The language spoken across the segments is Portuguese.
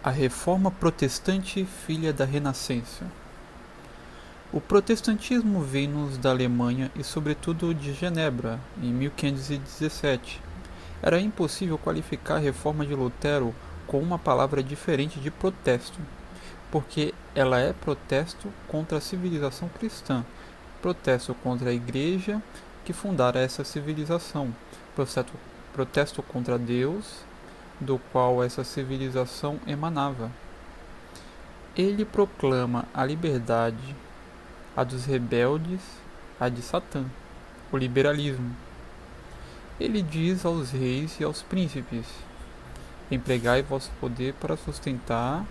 A Reforma Protestante, filha da Renascença. O protestantismo veio-nos da Alemanha e, sobretudo, de Genebra, em 1517. Era impossível qualificar a reforma de Lutero com uma palavra diferente de protesto, porque ela é protesto contra a civilização cristã, protesto contra a igreja que fundara essa civilização, protesto contra Deus do qual essa civilização emanava. Ele proclama a liberdade, a dos rebeldes, a de Satã, o liberalismo. Ele diz aos reis e aos príncipes: Empregai vosso poder para sustentar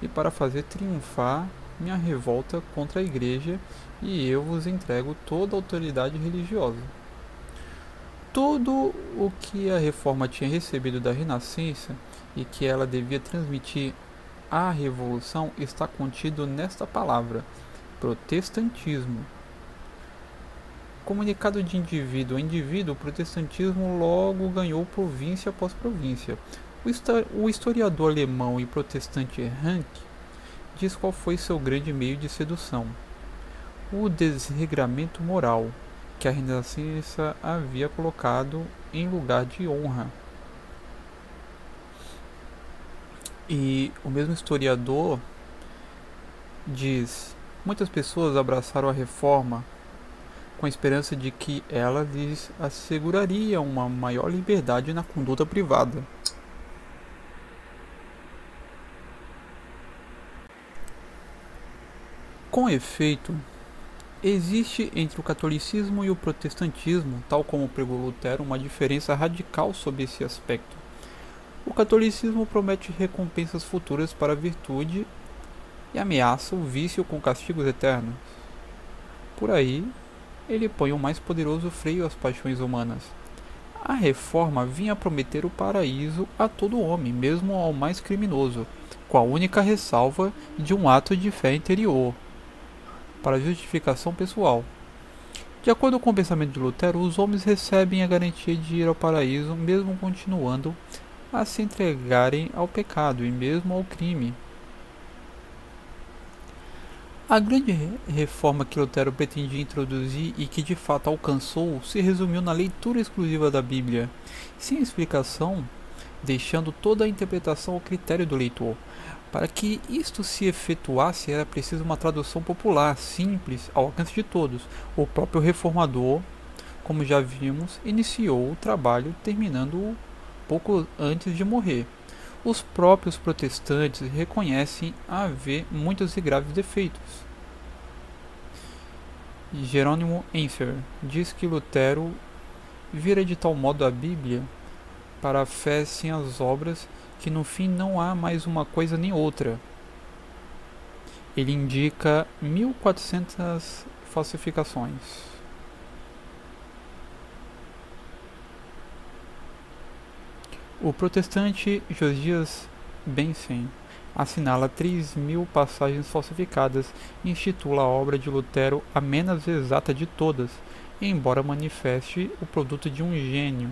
e para fazer triunfar minha revolta contra a igreja, e eu vos entrego toda a autoridade religiosa tudo o que a reforma tinha recebido da Renascença e que ela devia transmitir à revolução está contido nesta palavra: protestantismo. Comunicado de indivíduo a indivíduo, o protestantismo logo ganhou província após província. O historiador alemão e protestante Rank diz qual foi seu grande meio de sedução: o desregramento moral que a Renascença havia colocado em lugar de honra. E o mesmo historiador diz: muitas pessoas abraçaram a reforma com a esperança de que ela lhes asseguraria uma maior liberdade na conduta privada. Com efeito, Existe entre o catolicismo e o protestantismo, tal como pregou Lutero, uma diferença radical sobre esse aspecto. O catolicismo promete recompensas futuras para a virtude e ameaça o vício com castigos eternos. Por aí, ele põe o mais poderoso freio às paixões humanas. A reforma vinha prometer o paraíso a todo homem, mesmo ao mais criminoso, com a única ressalva de um ato de fé interior para justificação pessoal. De acordo com o pensamento de Lutero, os homens recebem a garantia de ir ao paraíso mesmo continuando a se entregarem ao pecado e mesmo ao crime. A grande reforma que Lutero pretendia introduzir e que de fato alcançou se resumiu na leitura exclusiva da Bíblia, sem explicação, deixando toda a interpretação ao critério do leitor. Para que isto se efetuasse, era preciso uma tradução popular, simples, ao alcance de todos. O próprio reformador, como já vimos, iniciou o trabalho, terminando-o pouco antes de morrer. Os próprios protestantes reconhecem haver muitos e graves defeitos. Jerônimo Enfer diz que Lutero vira de tal modo a Bíblia para a fé sem as obras que no fim não há mais uma coisa nem outra. Ele indica 1400 falsificações. O protestante Josias Bensen assinala 3 mil passagens falsificadas e intitula a obra de Lutero a menos exata de todas, embora manifeste o produto de um gênio.